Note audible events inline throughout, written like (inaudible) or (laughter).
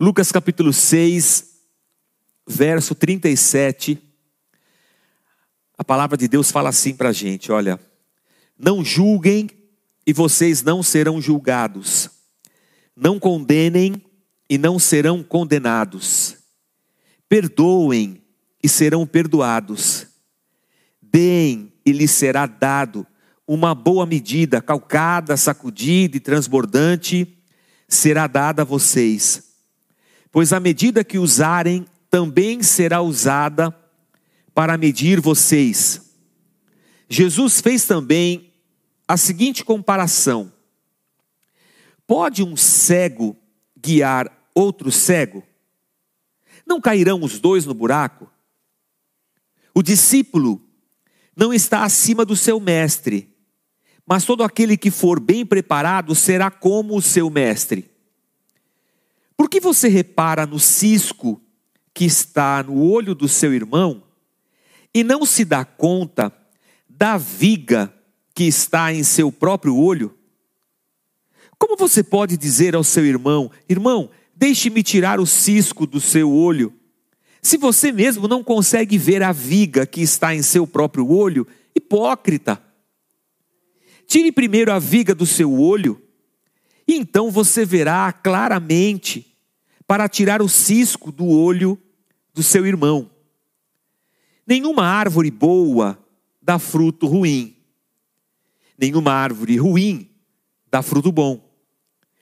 Lucas capítulo 6, verso 37. A palavra de Deus fala assim para a gente: olha, não julguem e vocês não serão julgados, não condenem e não serão condenados, perdoem e serão perdoados, deem e lhes será dado uma boa medida, calcada, sacudida e transbordante, será dada a vocês pois a medida que usarem também será usada para medir vocês. Jesus fez também a seguinte comparação: Pode um cego guiar outro cego? Não cairão os dois no buraco? O discípulo não está acima do seu mestre, mas todo aquele que for bem preparado será como o seu mestre. Por que você repara no cisco que está no olho do seu irmão e não se dá conta da viga que está em seu próprio olho? Como você pode dizer ao seu irmão: Irmão, deixe-me tirar o cisco do seu olho, se você mesmo não consegue ver a viga que está em seu próprio olho? Hipócrita! Tire primeiro a viga do seu olho, e então você verá claramente para tirar o cisco do olho do seu irmão. Nenhuma árvore boa dá fruto ruim. Nenhuma árvore ruim dá fruto bom.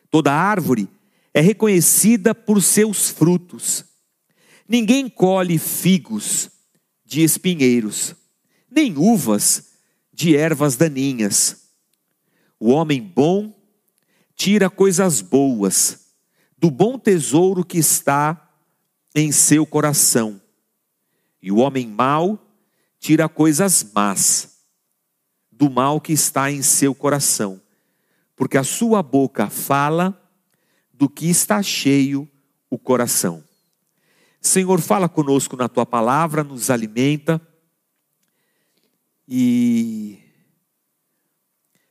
Toda árvore é reconhecida por seus frutos. Ninguém colhe figos de espinheiros, nem uvas de ervas daninhas. O homem bom tira coisas boas do bom tesouro que está em seu coração. E o homem mau tira coisas más do mal que está em seu coração, porque a sua boca fala do que está cheio o coração. Senhor, fala conosco na tua palavra, nos alimenta e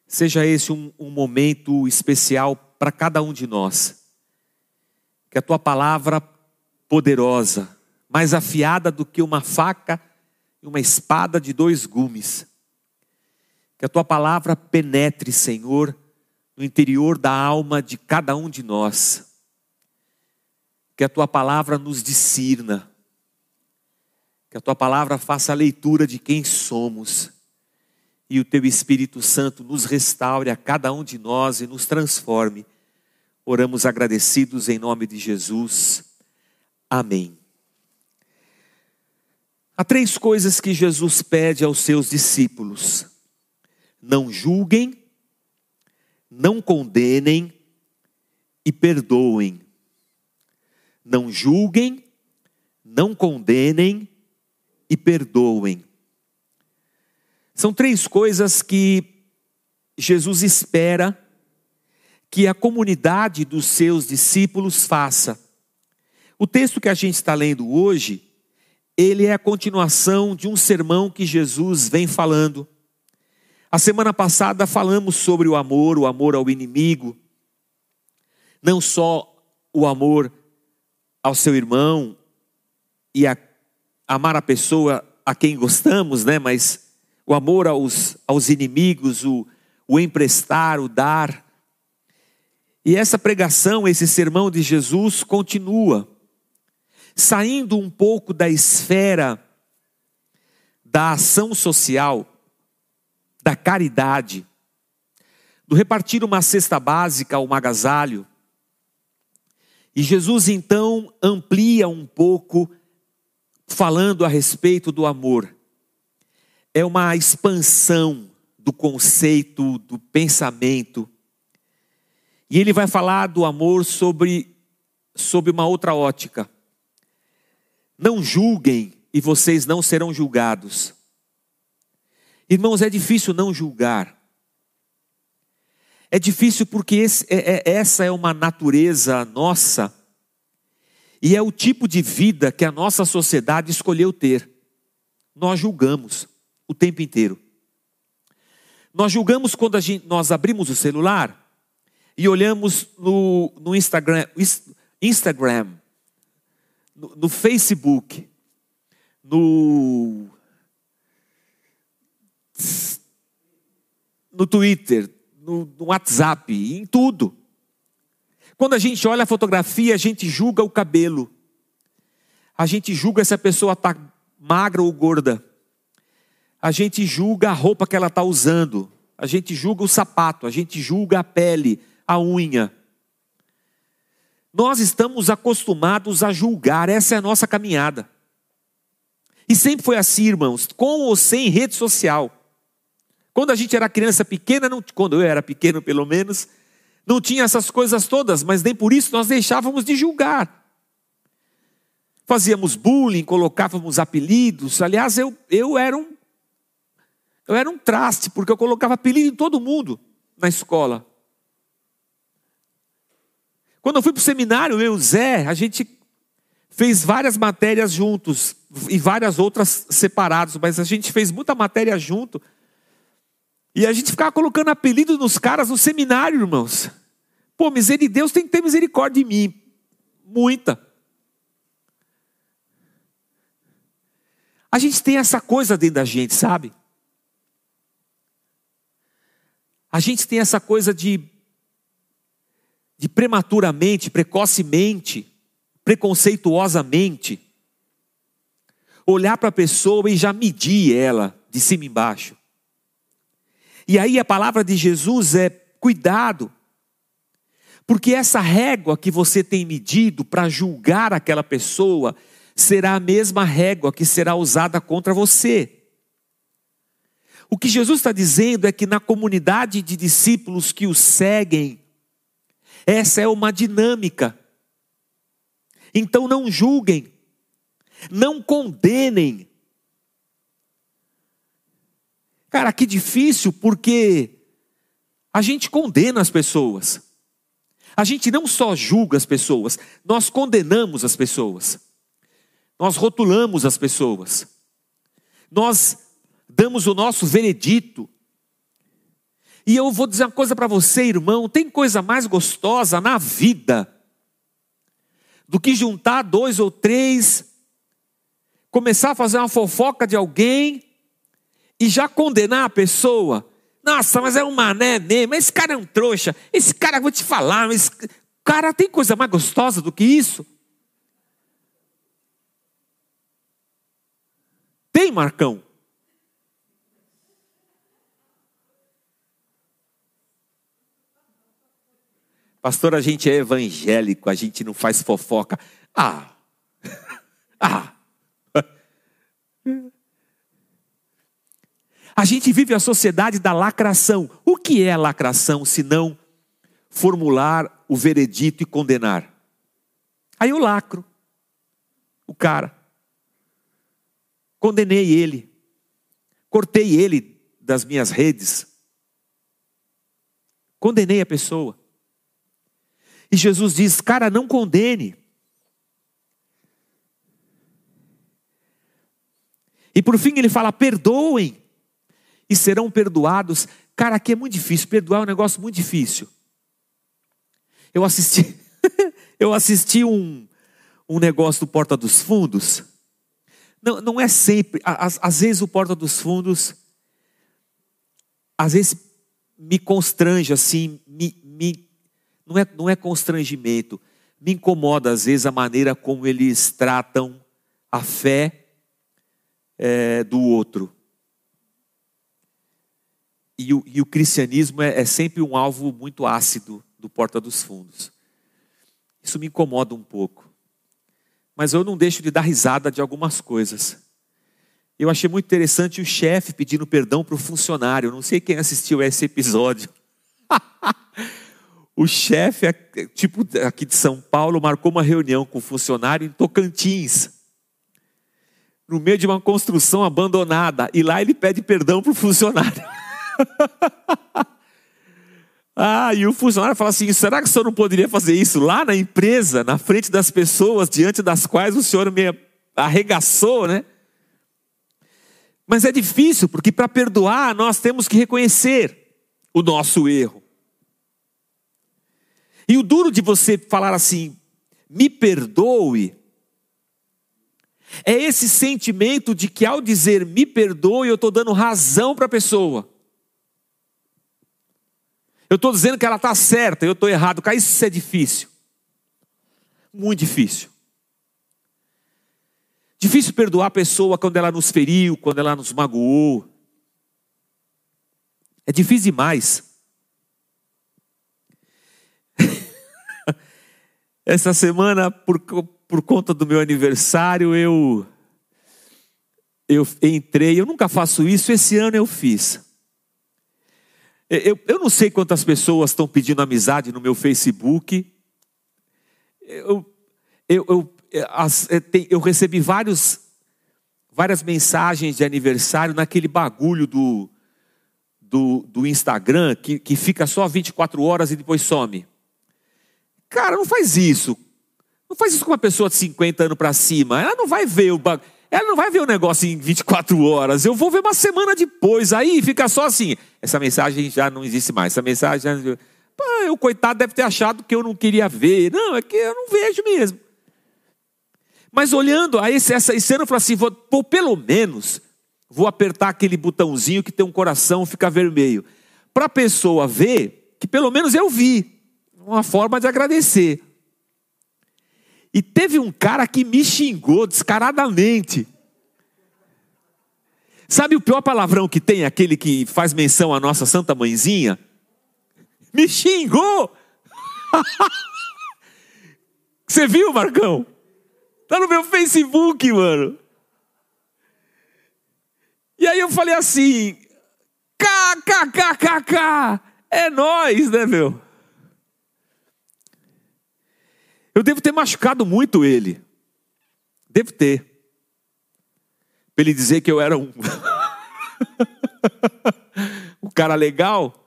seja esse um, um momento especial para cada um de nós que a tua palavra poderosa, mais afiada do que uma faca e uma espada de dois gumes, que a tua palavra penetre, Senhor, no interior da alma de cada um de nós, que a tua palavra nos discirna, que a tua palavra faça a leitura de quem somos. E o teu Espírito Santo nos restaure a cada um de nós e nos transforme Oramos agradecidos em nome de Jesus. Amém. Há três coisas que Jesus pede aos seus discípulos: não julguem, não condenem e perdoem. Não julguem, não condenem e perdoem. São três coisas que Jesus espera que a comunidade dos seus discípulos faça. O texto que a gente está lendo hoje, ele é a continuação de um sermão que Jesus vem falando. A semana passada falamos sobre o amor, o amor ao inimigo, não só o amor ao seu irmão e a amar a pessoa a quem gostamos, né? Mas o amor aos, aos inimigos, o, o emprestar, o dar. E essa pregação, esse sermão de Jesus continua, saindo um pouco da esfera da ação social, da caridade, do repartir uma cesta básica, um agasalho. E Jesus então amplia um pouco, falando a respeito do amor. É uma expansão do conceito, do pensamento e ele vai falar do amor sobre, sobre uma outra ótica. Não julguem e vocês não serão julgados. Irmãos, é difícil não julgar. É difícil porque esse, é, é, essa é uma natureza nossa e é o tipo de vida que a nossa sociedade escolheu ter. Nós julgamos o tempo inteiro. Nós julgamos quando gente, nós abrimos o celular e olhamos no, no Instagram, Instagram, no, no Facebook, no, no Twitter, no, no WhatsApp, em tudo. Quando a gente olha a fotografia, a gente julga o cabelo. A gente julga se a pessoa está magra ou gorda. A gente julga a roupa que ela está usando. A gente julga o sapato. A gente julga a pele, a unha. Nós estamos acostumados a julgar, essa é a nossa caminhada. E sempre foi assim, irmãos, com ou sem rede social. Quando a gente era criança pequena, não, quando eu era pequeno pelo menos, não tinha essas coisas todas, mas nem por isso nós deixávamos de julgar. Fazíamos bullying, colocávamos apelidos. Aliás, eu, eu era um eu era um traste, porque eu colocava apelido em todo mundo na escola. Quando eu fui para o seminário, eu e o Zé, a gente fez várias matérias juntos e várias outras separados, mas a gente fez muita matéria junto. E a gente ficava colocando apelido nos caras no seminário, irmãos. Pô, misericórdia, Deus tem que ter misericórdia de mim. Muita. A gente tem essa coisa dentro da gente, sabe? A gente tem essa coisa de, de prematuramente, precocemente, preconceituosamente, olhar para a pessoa e já medir ela de cima embaixo. E aí a palavra de Jesus é: cuidado, porque essa régua que você tem medido para julgar aquela pessoa será a mesma régua que será usada contra você. O que Jesus está dizendo é que na comunidade de discípulos que o seguem, essa é uma dinâmica. Então não julguem, não condenem, Cara, que difícil porque a gente condena as pessoas. A gente não só julga as pessoas, nós condenamos as pessoas. Nós rotulamos as pessoas. Nós damos o nosso veredito. E eu vou dizer uma coisa para você, irmão: tem coisa mais gostosa na vida do que juntar dois ou três, começar a fazer uma fofoca de alguém e já condenar a pessoa. Nossa, mas é um mané mesmo, esse cara é um trouxa, esse cara, vou te falar, mas cara tem coisa mais gostosa do que isso? Tem, Marcão? Pastor, a gente é evangélico, a gente não faz fofoca. Ah! (laughs) ah! A gente vive a sociedade da lacração. O que é lacração se não formular o veredito e condenar? Aí eu lacro o cara. Condenei ele. Cortei ele das minhas redes. Condenei a pessoa. E Jesus diz: cara, não condene. E por fim ele fala: perdoem e serão perdoados. Cara, aqui é muito difícil, perdoar é um negócio muito difícil. Eu assisti, (laughs) eu assisti um, um negócio do Porta dos Fundos. Não, não é sempre, às, às vezes o Porta dos Fundos, às vezes me constrange assim, não, é, não é constrangimento, me incomoda às vezes a maneira como eles tratam a fé é, do outro. E o, e o cristianismo é, é sempre um alvo muito ácido do Porta dos Fundos. Isso me incomoda um pouco. Mas eu não deixo de dar risada de algumas coisas. Eu achei muito interessante o chefe pedindo perdão para o funcionário. Não sei quem assistiu a esse episódio. O chefe, tipo aqui de São Paulo, marcou uma reunião com o funcionário em Tocantins. No meio de uma construção abandonada. E lá ele pede perdão para o funcionário. (laughs) ah, e o funcionário fala assim: será que o senhor não poderia fazer isso lá na empresa, na frente das pessoas diante das quais o senhor me arregaçou, né? Mas é difícil, porque para perdoar nós temos que reconhecer o nosso erro. E o duro de você falar assim, me perdoe, é esse sentimento de que ao dizer me perdoe, eu estou dando razão para a pessoa. Eu estou dizendo que ela está certa, eu estou errado. Isso é difícil. Muito difícil. Difícil perdoar a pessoa quando ela nos feriu, quando ela nos magoou. É difícil demais. (laughs) Essa semana, por, por conta do meu aniversário, eu eu entrei, eu nunca faço isso, esse ano eu fiz. Eu, eu não sei quantas pessoas estão pedindo amizade no meu Facebook. Eu, eu, eu, eu recebi vários, várias mensagens de aniversário naquele bagulho do, do, do Instagram que, que fica só 24 horas e depois some. Cara, não faz isso. Não faz isso com uma pessoa de 50 anos para cima. Ela não vai ver o ela não vai ver o negócio em 24 horas. Eu vou ver uma semana depois. Aí fica só assim. Essa mensagem já não existe mais. Essa mensagem já... Pô, o coitado deve ter achado que eu não queria ver. Não, é que eu não vejo mesmo. Mas olhando a esse, essa, esse ano, eu falei assim: vou, pô, pelo menos vou apertar aquele botãozinho que tem um coração fica vermelho. Para a pessoa ver que pelo menos eu vi. Uma forma de agradecer. E teve um cara que me xingou descaradamente. Sabe o pior palavrão que tem, aquele que faz menção à nossa Santa Mãezinha? Me xingou! (laughs) Você viu, Marcão? Tá no meu Facebook, mano. E aí eu falei assim: KKKKK, é nós, né, meu? Eu devo ter machucado muito ele. Devo ter. Para ele dizer que eu era um. (laughs) um cara legal.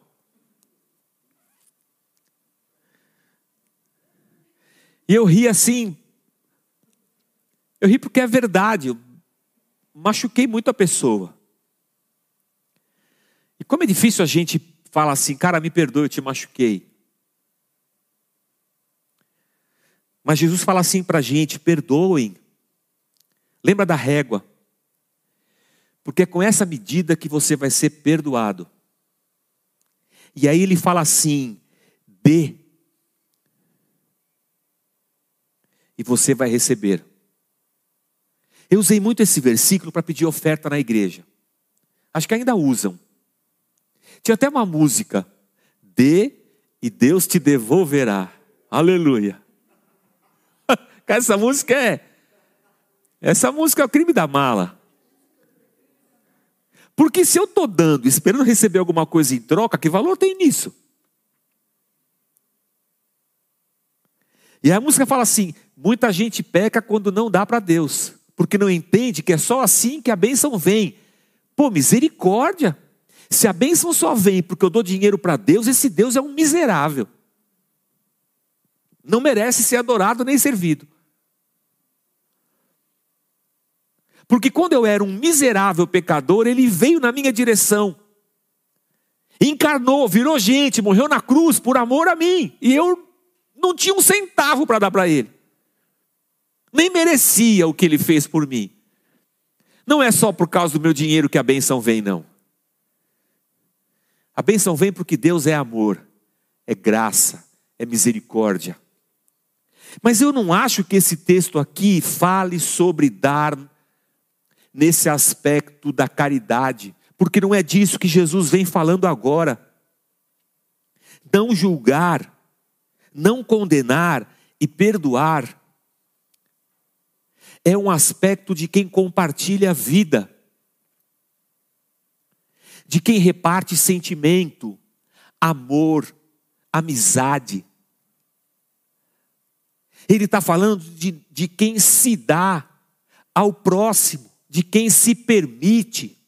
E eu ri assim. Eu ri porque é verdade. Eu machuquei muito a pessoa. E como é difícil a gente falar assim, cara, me perdoe, eu te machuquei. Mas Jesus fala assim para a gente: perdoem. Lembra da régua. Porque é com essa medida que você vai ser perdoado. E aí ele fala assim: dê. E você vai receber. Eu usei muito esse versículo para pedir oferta na igreja. Acho que ainda usam. Tinha até uma música: dê e Deus te devolverá. Aleluia. Essa música é. Essa música é o crime da mala. Porque se eu estou dando, esperando receber alguma coisa em troca, que valor tem nisso? E a música fala assim: muita gente peca quando não dá para Deus, porque não entende que é só assim que a bênção vem. Pô, misericórdia! Se a bênção só vem porque eu dou dinheiro para Deus, esse Deus é um miserável. Não merece ser adorado nem servido. Porque quando eu era um miserável pecador, ele veio na minha direção. Encarnou, virou gente, morreu na cruz por amor a mim. E eu não tinha um centavo para dar para ele. Nem merecia o que ele fez por mim. Não é só por causa do meu dinheiro que a bênção vem, não. A bênção vem porque Deus é amor, é graça, é misericórdia. Mas eu não acho que esse texto aqui fale sobre dar nesse aspecto da caridade, porque não é disso que Jesus vem falando agora. Não julgar, não condenar e perdoar é um aspecto de quem compartilha a vida, de quem reparte sentimento, amor, amizade. Ele está falando de, de quem se dá ao próximo de quem se permite.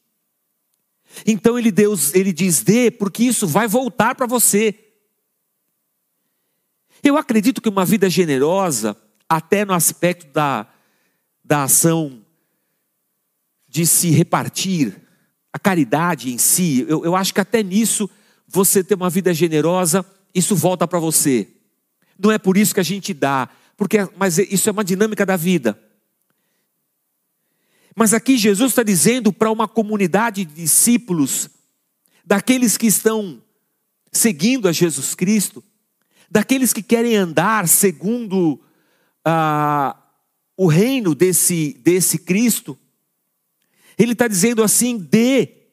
Então ele, Deus, ele diz: dê, porque isso vai voltar para você. Eu acredito que uma vida generosa, até no aspecto da, da ação de se repartir, a caridade em si, eu, eu acho que até nisso, você ter uma vida generosa, isso volta para você. Não é por isso que a gente dá, porque mas isso é uma dinâmica da vida. Mas aqui Jesus está dizendo para uma comunidade de discípulos, daqueles que estão seguindo a Jesus Cristo, daqueles que querem andar segundo ah, o reino desse, desse Cristo, ele está dizendo assim: dê,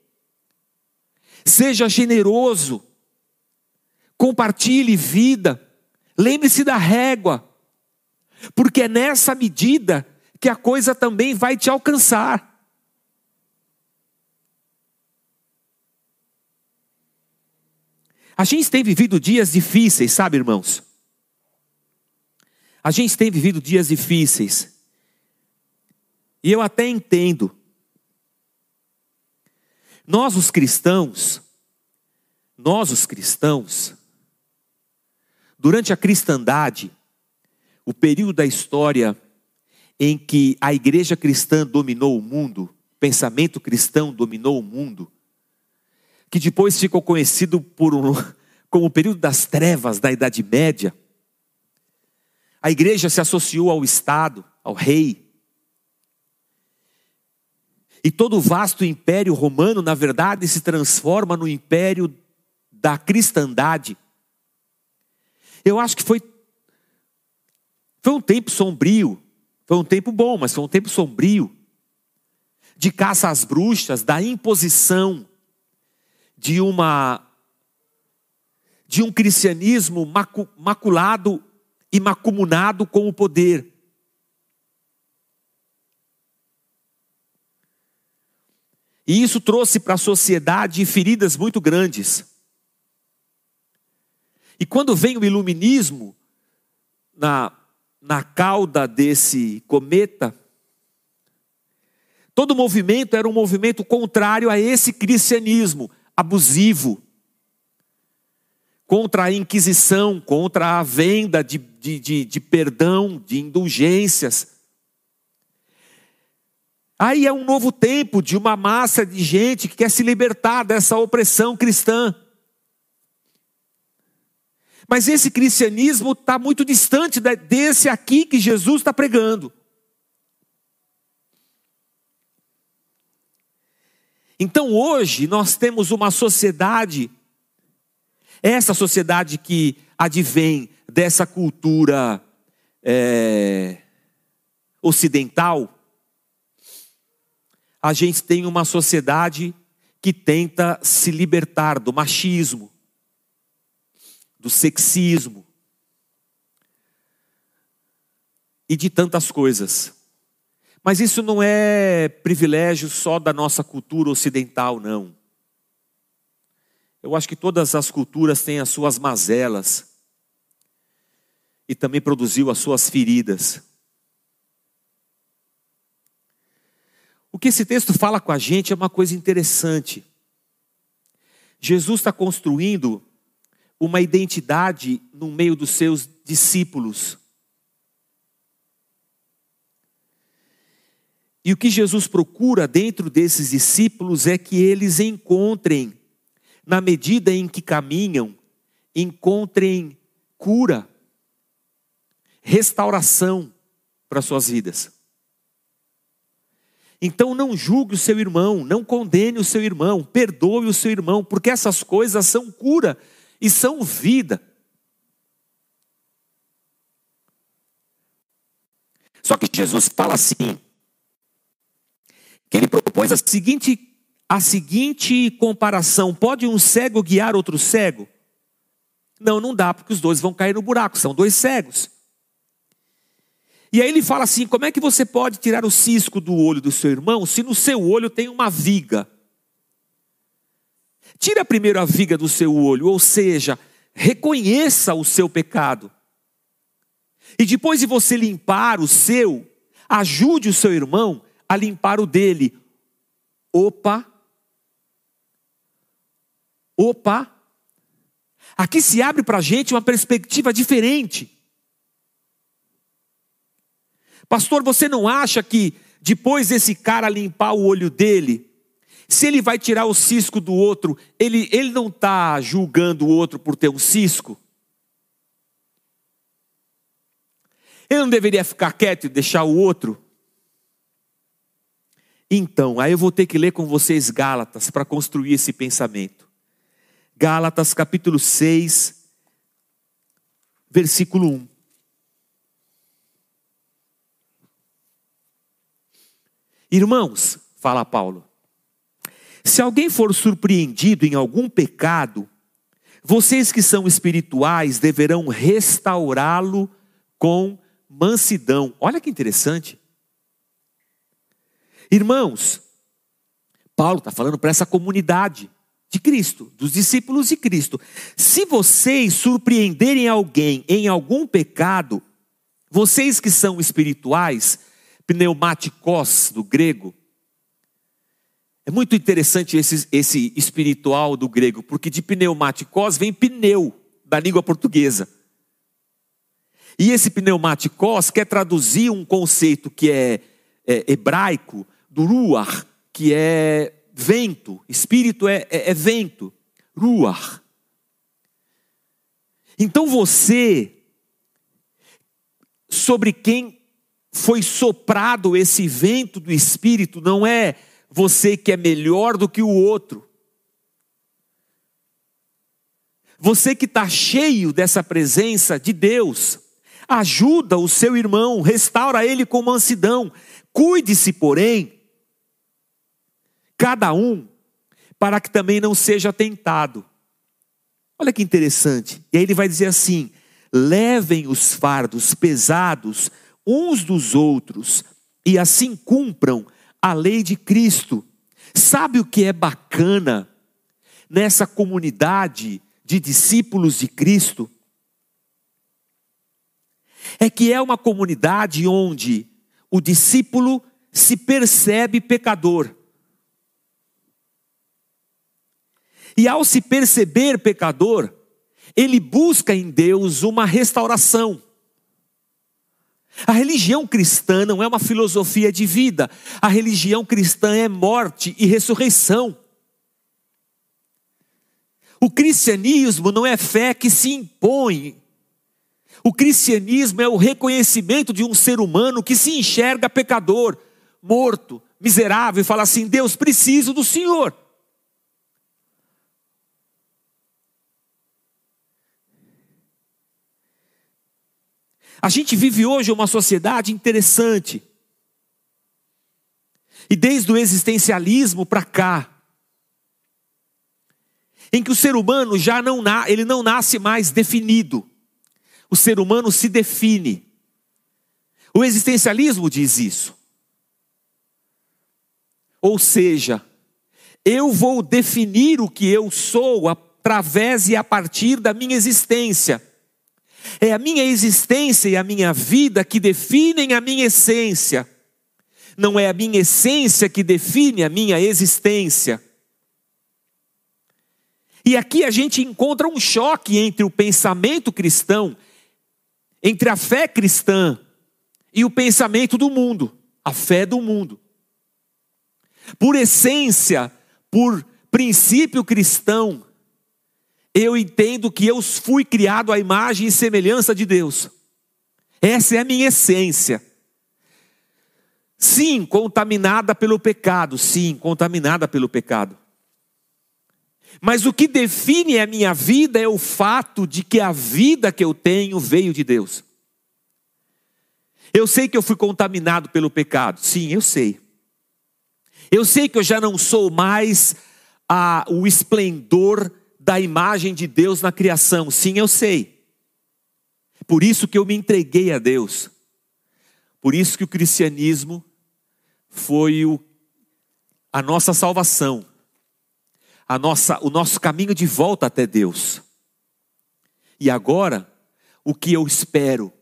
seja generoso, compartilhe vida, lembre-se da régua, porque é nessa medida que a coisa também vai te alcançar. A gente tem vivido dias difíceis, sabe, irmãos? A gente tem vivido dias difíceis. E eu até entendo. Nós, os cristãos, nós, os cristãos, durante a cristandade, o período da história em que a igreja cristã dominou o mundo, pensamento cristão dominou o mundo, que depois ficou conhecido por um, (laughs) como o período das trevas da Idade Média. A igreja se associou ao Estado, ao rei. E todo o vasto império romano, na verdade, se transforma no império da cristandade. Eu acho que foi, foi um tempo sombrio, foi um tempo bom, mas foi um tempo sombrio de caça às bruxas, da imposição de uma de um cristianismo maculado e macumunado com o poder. E isso trouxe para a sociedade feridas muito grandes. E quando vem o iluminismo na, na cauda desse cometa, todo movimento era um movimento contrário a esse cristianismo, abusivo, contra a Inquisição, contra a venda de, de, de, de perdão, de indulgências. Aí é um novo tempo de uma massa de gente que quer se libertar dessa opressão cristã. Mas esse cristianismo está muito distante desse aqui que Jesus está pregando. Então hoje nós temos uma sociedade, essa sociedade que advém dessa cultura é, ocidental, a gente tem uma sociedade que tenta se libertar do machismo, do sexismo e de tantas coisas. Mas isso não é privilégio só da nossa cultura ocidental, não. Eu acho que todas as culturas têm as suas mazelas e também produziu as suas feridas. O que esse texto fala com a gente é uma coisa interessante. Jesus está construindo uma identidade no meio dos seus discípulos. E o que Jesus procura dentro desses discípulos é que eles encontrem, na medida em que caminham, encontrem cura, restauração para suas vidas. Então não julgue o seu irmão, não condene o seu irmão, perdoe o seu irmão, porque essas coisas são cura e são vida. Só que Jesus fala assim: que ele propôs a seguinte, a seguinte comparação: pode um cego guiar outro cego? Não, não dá, porque os dois vão cair no buraco, são dois cegos. E aí ele fala assim: como é que você pode tirar o cisco do olho do seu irmão se no seu olho tem uma viga? Tira primeiro a viga do seu olho, ou seja, reconheça o seu pecado. E depois de você limpar o seu, ajude o seu irmão a limpar o dele. Opa! Opa! Aqui se abre para a gente uma perspectiva diferente. Pastor, você não acha que depois desse cara limpar o olho dele, se ele vai tirar o cisco do outro, ele, ele não está julgando o outro por ter um cisco? Ele não deveria ficar quieto e deixar o outro? Então, aí eu vou ter que ler com vocês Gálatas para construir esse pensamento. Gálatas capítulo 6, versículo 1. Irmãos, fala Paulo, se alguém for surpreendido em algum pecado, vocês que são espirituais deverão restaurá-lo com mansidão. Olha que interessante. Irmãos, Paulo está falando para essa comunidade de Cristo, dos discípulos de Cristo. Se vocês surpreenderem alguém em algum pecado, vocês que são espirituais, pneumáticos do grego, é muito interessante esse, esse espiritual do grego, porque de pneumaticos vem pneu, da língua portuguesa. E esse pneumaticos quer traduzir um conceito que é, é hebraico, do ruach, que é vento, espírito é, é, é vento, ruach. Então você, sobre quem foi soprado esse vento do espírito, não é você que é melhor do que o outro. Você que está cheio dessa presença de Deus, ajuda o seu irmão, restaura ele com mansidão. Cuide-se, porém, cada um, para que também não seja tentado. Olha que interessante. E aí ele vai dizer assim: levem os fardos pesados uns dos outros, e assim cumpram a lei de Cristo. Sabe o que é bacana nessa comunidade de discípulos de Cristo? É que é uma comunidade onde o discípulo se percebe pecador. E ao se perceber pecador, ele busca em Deus uma restauração. A religião cristã não é uma filosofia de vida, a religião cristã é morte e ressurreição. O cristianismo não é fé que se impõe. O cristianismo é o reconhecimento de um ser humano que se enxerga pecador, morto, miserável e fala assim: Deus, preciso do Senhor. A gente vive hoje uma sociedade interessante. E desde o existencialismo para cá, em que o ser humano já não ele não nasce mais definido. O ser humano se define. O existencialismo diz isso. Ou seja, eu vou definir o que eu sou através e a partir da minha existência. É a minha existência e a minha vida que definem a minha essência. Não é a minha essência que define a minha existência. E aqui a gente encontra um choque entre o pensamento cristão, entre a fé cristã e o pensamento do mundo, a fé do mundo. Por essência, por princípio cristão, eu entendo que eu fui criado à imagem e semelhança de Deus. Essa é a minha essência. Sim, contaminada pelo pecado, sim, contaminada pelo pecado. Mas o que define a minha vida é o fato de que a vida que eu tenho veio de Deus. Eu sei que eu fui contaminado pelo pecado, sim, eu sei. Eu sei que eu já não sou mais a, o esplendor da imagem de Deus na criação. Sim, eu sei. Por isso que eu me entreguei a Deus. Por isso que o cristianismo foi o, a nossa salvação, a nossa, o nosso caminho de volta até Deus. E agora, o que eu espero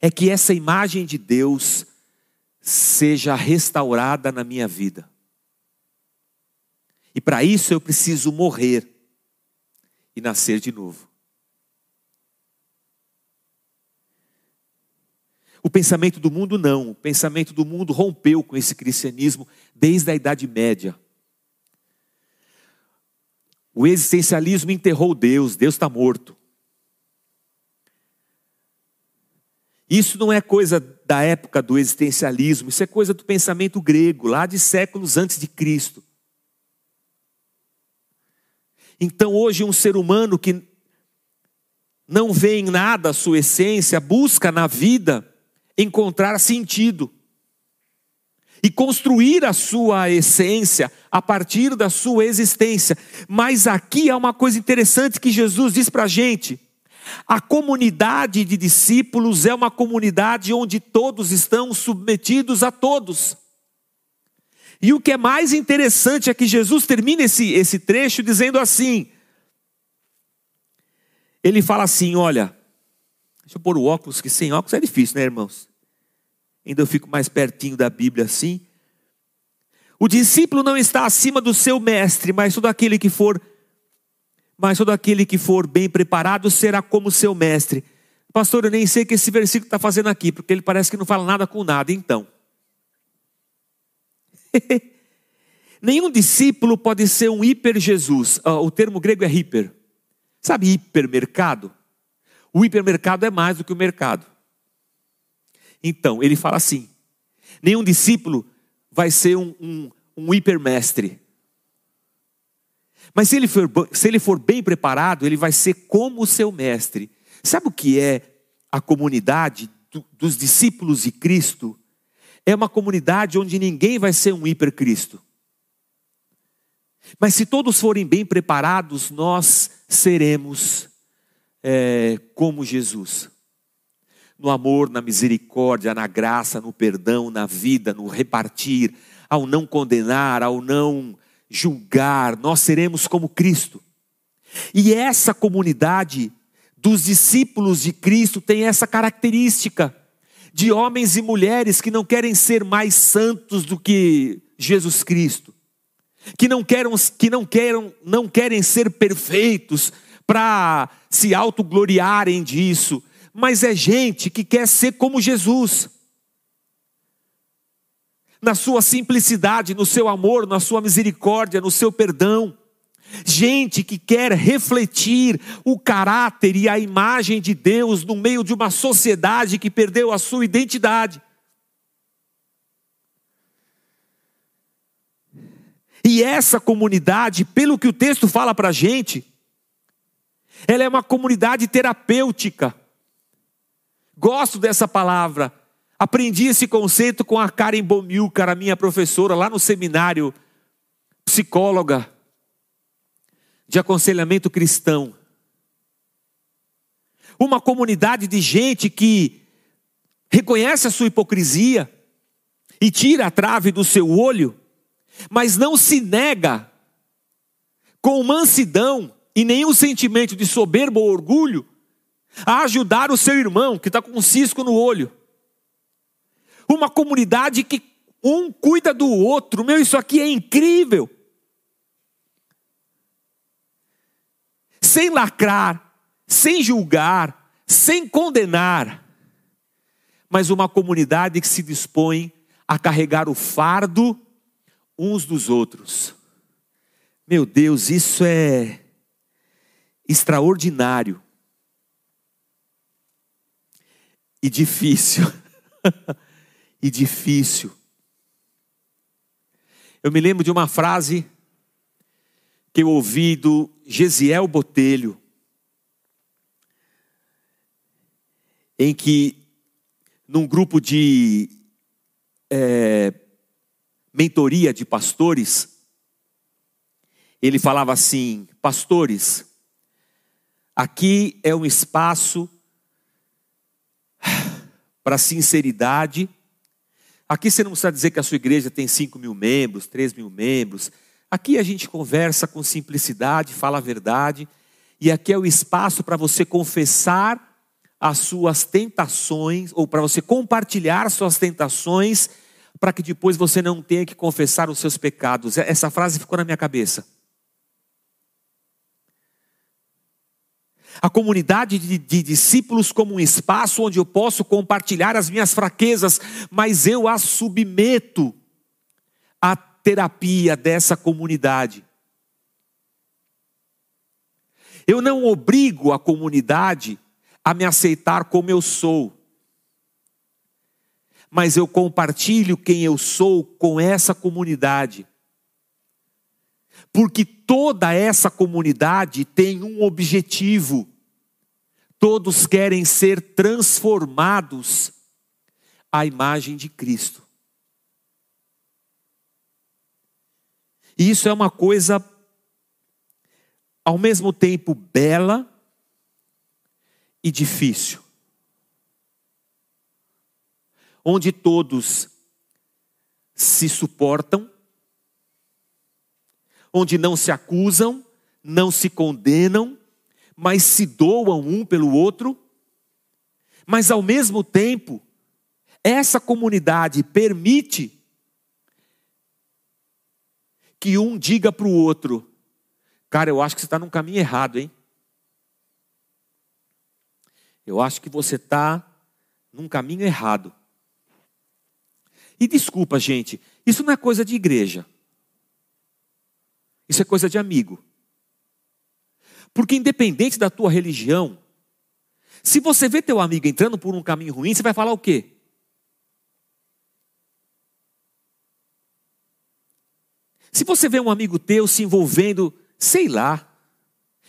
é que essa imagem de Deus seja restaurada na minha vida. E para isso eu preciso morrer e nascer de novo. O pensamento do mundo não, o pensamento do mundo rompeu com esse cristianismo desde a Idade Média. O existencialismo enterrou Deus, Deus está morto. Isso não é coisa da época do existencialismo, isso é coisa do pensamento grego, lá de séculos antes de Cristo. Então, hoje, um ser humano que não vê em nada a sua essência, busca na vida encontrar sentido e construir a sua essência a partir da sua existência. Mas aqui há uma coisa interessante que Jesus diz para a gente. A comunidade de discípulos é uma comunidade onde todos estão submetidos a todos. E o que é mais interessante é que Jesus termina esse, esse trecho dizendo assim: ele fala assim: olha, deixa eu pôr o óculos, que sem óculos é difícil, né, irmãos? Ainda eu fico mais pertinho da Bíblia assim. O discípulo não está acima do seu mestre, mas todo aquele que for mas todo aquele que for bem preparado será como seu mestre. Pastor, eu nem sei o que esse versículo está fazendo aqui, porque ele parece que não fala nada com nada, então. (laughs) Nenhum discípulo pode ser um hiper Jesus. Ah, o termo grego é hiper. Sabe hipermercado? O hipermercado é mais do que o mercado. Então, ele fala assim: nenhum discípulo vai ser um, um, um hipermestre. Mas se ele, for, se ele for bem preparado, ele vai ser como o seu mestre. Sabe o que é a comunidade do, dos discípulos de Cristo? É uma comunidade onde ninguém vai ser um hipercristo. Mas se todos forem bem preparados, nós seremos é, como Jesus. No amor, na misericórdia, na graça, no perdão, na vida, no repartir, ao não condenar, ao não julgar, nós seremos como Cristo. E essa comunidade dos discípulos de Cristo tem essa característica de homens e mulheres que não querem ser mais santos do que Jesus Cristo, que não querem, que não querem, não querem ser perfeitos para se autogloriarem disso, mas é gente que quer ser como Jesus. Na sua simplicidade, no seu amor, na sua misericórdia, no seu perdão. Gente que quer refletir o caráter e a imagem de Deus no meio de uma sociedade que perdeu a sua identidade. E essa comunidade, pelo que o texto fala para a gente, ela é uma comunidade terapêutica. Gosto dessa palavra. Aprendi esse conceito com a Karen Bomilcar, a minha professora, lá no seminário, psicóloga de aconselhamento cristão. Uma comunidade de gente que reconhece a sua hipocrisia e tira a trave do seu olho mas não se nega com mansidão e nenhum sentimento de soberbo ou orgulho a ajudar o seu irmão que está com um cisco no olho. Uma comunidade que um cuida do outro. Meu, isso aqui é incrível. Sem lacrar, sem julgar, sem condenar, mas uma comunidade que se dispõe a carregar o fardo uns dos outros. Meu Deus, isso é extraordinário e difícil. (laughs) e difícil. Eu me lembro de uma frase que eu ouvi do Gesiel Botelho, em que, num grupo de é, mentoria de pastores, ele falava assim: Pastores, aqui é um espaço para sinceridade. Aqui você não precisa dizer que a sua igreja tem 5 mil membros, 3 mil membros. Aqui a gente conversa com simplicidade, fala a verdade. E aqui é o espaço para você confessar as suas tentações, ou para você compartilhar suas tentações para que depois você não tenha que confessar os seus pecados. Essa frase ficou na minha cabeça. A comunidade de, de, discípulos como um espaço onde eu posso compartilhar as minhas fraquezas, mas eu as submeto terapia dessa comunidade. Eu não obrigo a comunidade a me aceitar como eu sou. mas eu compartilho quem eu sou com essa comunidade. Porque toda essa comunidade tem um objetivo. Todos querem ser transformados à imagem de Cristo. E isso é uma coisa, ao mesmo tempo, bela e difícil. Onde todos se suportam, onde não se acusam, não se condenam, mas se doam um pelo outro, mas ao mesmo tempo, essa comunidade permite que um diga para o outro: Cara, eu acho que você está num caminho errado, hein? Eu acho que você está num caminho errado. E desculpa, gente, isso não é coisa de igreja. Isso é coisa de amigo. Porque independente da tua religião, se você vê teu amigo entrando por um caminho ruim, você vai falar o quê? Se você vê um amigo teu se envolvendo, sei lá.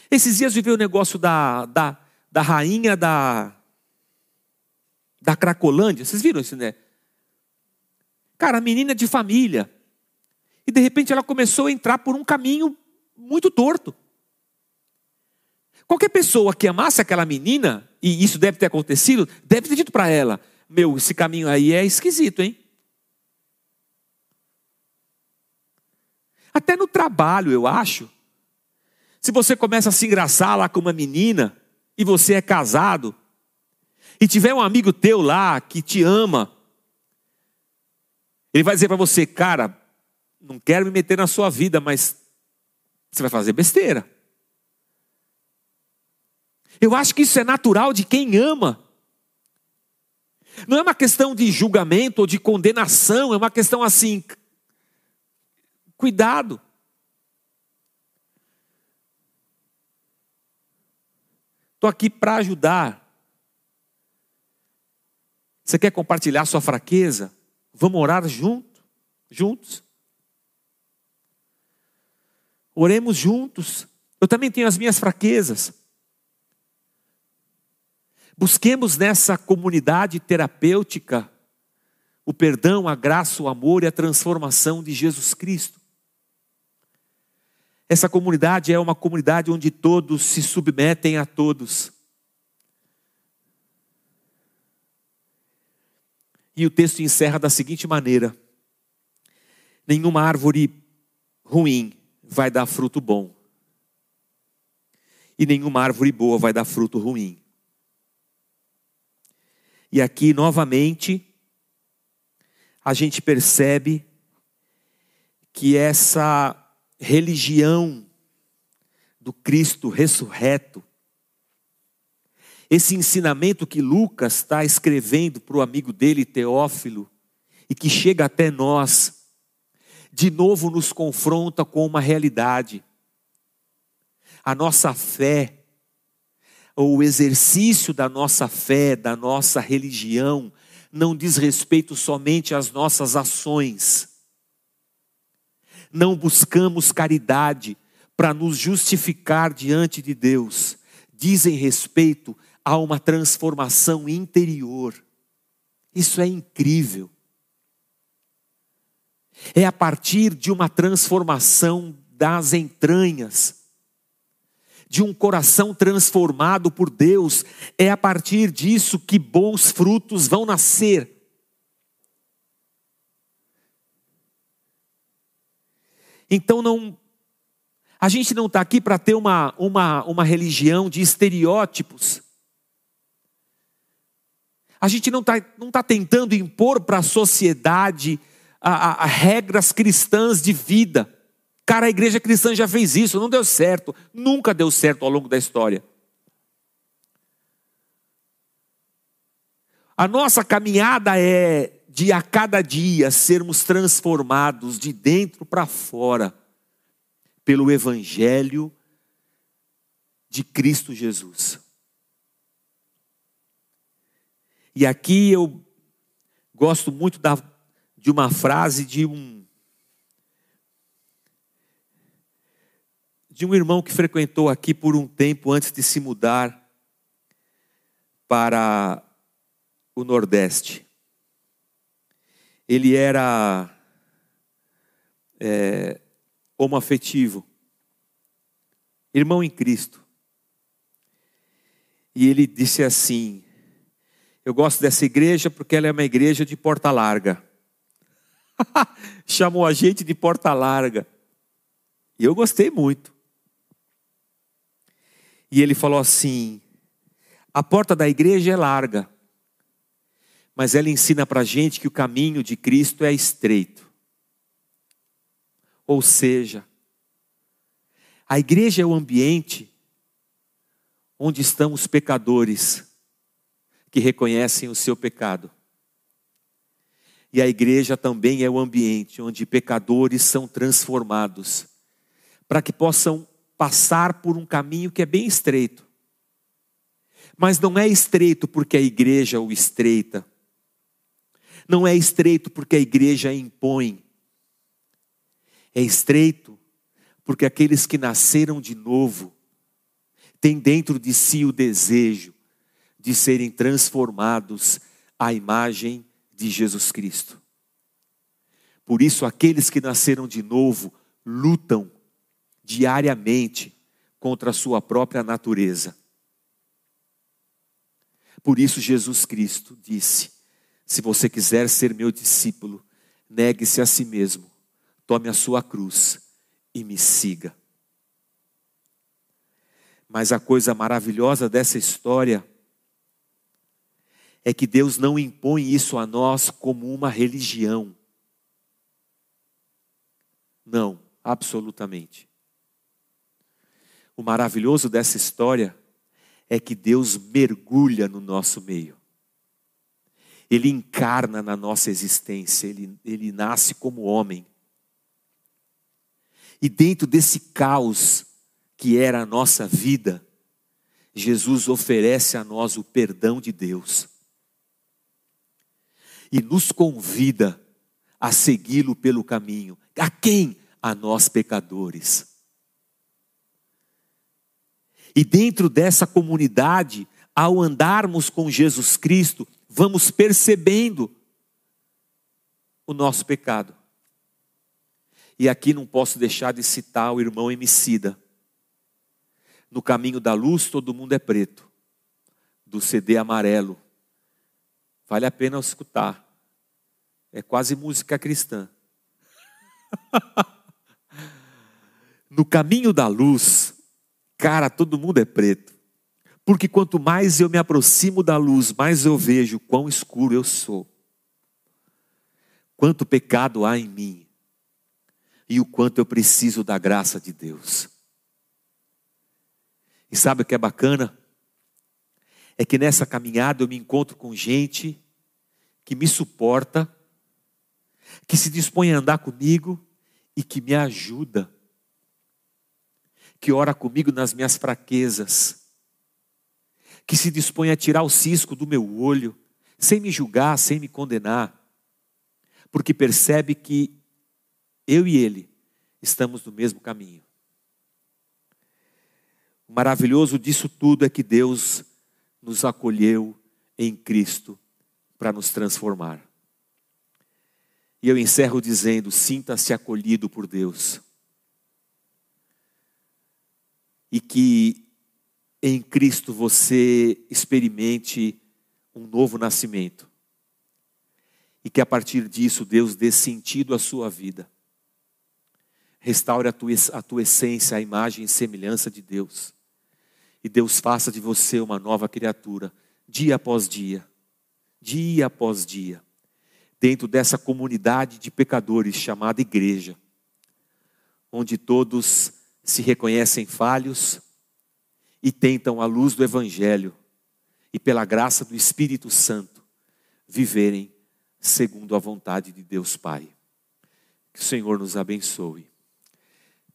Esses dias viveu o negócio da, da, da rainha da, da Cracolândia. Vocês viram isso, né? Cara, menina de família. E de repente ela começou a entrar por um caminho muito torto. Qualquer pessoa que amasse aquela menina, e isso deve ter acontecido, deve ter dito para ela: Meu, esse caminho aí é esquisito, hein? Até no trabalho, eu acho. Se você começa a se engraçar lá com uma menina e você é casado, e tiver um amigo teu lá que te ama, ele vai dizer para você, cara, não quero me meter na sua vida, mas você vai fazer besteira. Eu acho que isso é natural de quem ama. Não é uma questão de julgamento ou de condenação, é uma questão assim, Cuidado. Estou aqui para ajudar. Você quer compartilhar sua fraqueza? Vamos orar junto, juntos. Oremos juntos. Eu também tenho as minhas fraquezas. Busquemos nessa comunidade terapêutica o perdão, a graça, o amor e a transformação de Jesus Cristo. Essa comunidade é uma comunidade onde todos se submetem a todos. E o texto encerra da seguinte maneira: Nenhuma árvore ruim vai dar fruto bom, e nenhuma árvore boa vai dar fruto ruim. E aqui, novamente, a gente percebe que essa religião do Cristo ressurreto, esse ensinamento que Lucas está escrevendo para o amigo dele, Teófilo, e que chega até nós, de novo nos confronta com uma realidade. A nossa fé, ou o exercício da nossa fé, da nossa religião, não diz respeito somente às nossas ações, não buscamos caridade para nos justificar diante de Deus, dizem respeito a uma transformação interior. Isso é incrível. É a partir de uma transformação das entranhas, de um coração transformado por Deus, é a partir disso que bons frutos vão nascer. Então não a gente não está aqui para ter uma, uma, uma religião de estereótipos. A gente não está não tá tentando impor para a sociedade a, regras cristãs de vida. Cara, a igreja cristã já fez isso, não deu certo, nunca deu certo ao longo da história. A nossa caminhada é de a cada dia sermos transformados de dentro para fora pelo Evangelho de Cristo Jesus. E aqui eu gosto muito da, de uma frase de um de um irmão que frequentou aqui por um tempo antes de se mudar para o Nordeste. Ele era é, homoafetivo, irmão em Cristo. E ele disse assim: Eu gosto dessa igreja porque ela é uma igreja de porta larga. (laughs) Chamou a gente de porta larga. E eu gostei muito. E ele falou assim: a porta da igreja é larga, mas ela ensina para a gente que o caminho de Cristo é estreito. Ou seja, a igreja é o ambiente onde estão os pecadores que reconhecem o seu pecado. E a igreja também é o ambiente onde pecadores são transformados, para que possam passar por um caminho que é bem estreito. Mas não é estreito porque a igreja o estreita. Não é estreito porque a igreja impõe. É estreito porque aqueles que nasceram de novo têm dentro de si o desejo de serem transformados à imagem de Jesus Cristo. Por isso, aqueles que nasceram de novo lutam diariamente contra a sua própria natureza. Por isso, Jesus Cristo disse: Se você quiser ser meu discípulo, negue-se a si mesmo, tome a sua cruz e me siga. Mas a coisa maravilhosa dessa história é que Deus não impõe isso a nós como uma religião. Não, absolutamente. O maravilhoso dessa história é que Deus mergulha no nosso meio. Ele encarna na nossa existência, ele, ele nasce como homem. E dentro desse caos que era a nossa vida, Jesus oferece a nós o perdão de Deus e nos convida a segui-lo pelo caminho. A quem? A nós pecadores. E dentro dessa comunidade, ao andarmos com Jesus Cristo, vamos percebendo o nosso pecado. E aqui não posso deixar de citar o irmão Emicida. No caminho da luz, todo mundo é preto. Do CD amarelo. Vale a pena escutar. É quase música cristã. (laughs) no caminho da luz, Cara, todo mundo é preto. Porque quanto mais eu me aproximo da luz, mais eu vejo quão escuro eu sou. Quanto pecado há em mim. E o quanto eu preciso da graça de Deus. E sabe o que é bacana? É que nessa caminhada eu me encontro com gente que me suporta, que se dispõe a andar comigo e que me ajuda que ora comigo nas minhas fraquezas, que se dispõe a tirar o cisco do meu olho, sem me julgar, sem me condenar, porque percebe que eu e ele estamos no mesmo caminho. O maravilhoso disso tudo é que Deus nos acolheu em Cristo para nos transformar. E eu encerro dizendo: sinta-se acolhido por Deus e que em Cristo você experimente um novo nascimento. E que a partir disso Deus dê sentido à sua vida. Restaure a tua, a tua essência, a imagem e semelhança de Deus. E Deus faça de você uma nova criatura, dia após dia, dia após dia, dentro dessa comunidade de pecadores chamada igreja, onde todos se reconhecem falhos e tentam, à luz do Evangelho e pela graça do Espírito Santo, viverem segundo a vontade de Deus Pai. Que o Senhor nos abençoe.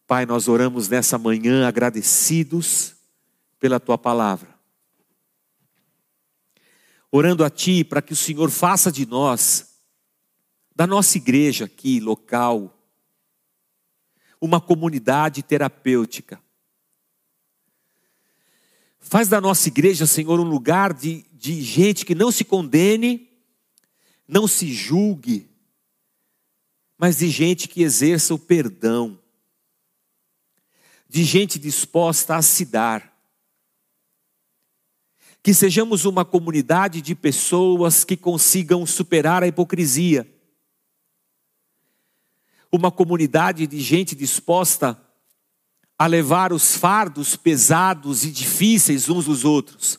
Pai, nós oramos nessa manhã agradecidos pela tua palavra. Orando a Ti para que o Senhor faça de nós da nossa igreja aqui, local, uma comunidade terapêutica. Faz da nossa igreja, Senhor, um lugar de, de gente que não se condene, não se julgue, mas de gente que exerça o perdão, de gente disposta a se dar. Que sejamos uma comunidade de pessoas que consigam superar a hipocrisia. Uma comunidade de gente disposta a levar os fardos pesados e difíceis uns dos outros.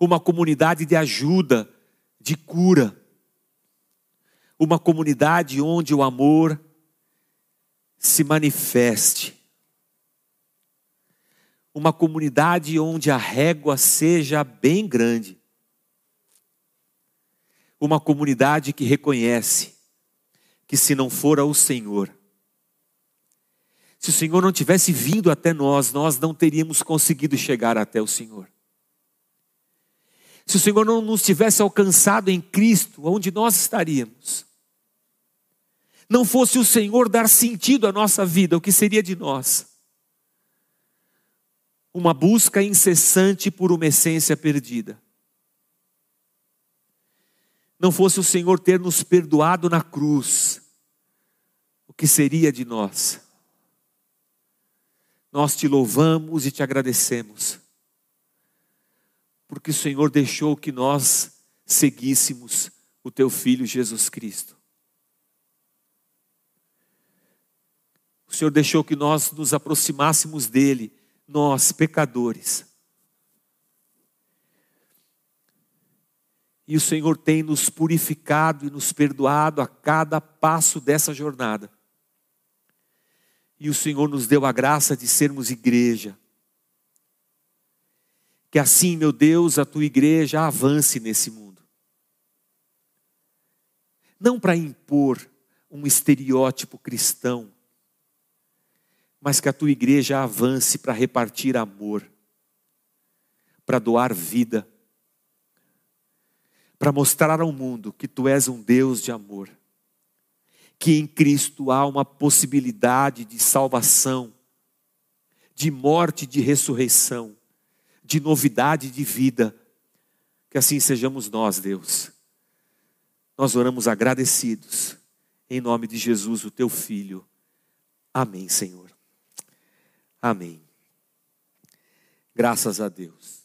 Uma comunidade de ajuda, de cura uma comunidade onde o amor se manifeste. Uma comunidade onde a régua seja bem grande. Uma comunidade que reconhece que se não fora o Senhor, se o Senhor não tivesse vindo até nós, nós não teríamos conseguido chegar até o Senhor. Se o Senhor não nos tivesse alcançado em Cristo, onde nós estaríamos? não fosse o Senhor dar sentido à nossa vida, o que seria de nós? Uma busca incessante por uma essência perdida. Não fosse o Senhor ter nos perdoado na cruz, o que seria de nós? Nós te louvamos e te agradecemos, porque o Senhor deixou que nós seguíssemos o teu Filho Jesus Cristo. O Senhor deixou que nós nos aproximássemos dele, nós, pecadores. E o Senhor tem nos purificado e nos perdoado a cada passo dessa jornada. E o Senhor nos deu a graça de sermos igreja. Que assim, meu Deus, a tua igreja avance nesse mundo. Não para impor um estereótipo cristão, mas que a tua igreja avance para repartir amor, para doar vida, para mostrar ao mundo que tu és um Deus de amor, que em Cristo há uma possibilidade de salvação, de morte, de ressurreição, de novidade de vida. Que assim sejamos nós, Deus. Nós oramos agradecidos, em nome de Jesus, o teu Filho. Amém, Senhor. Amém. Graças a Deus.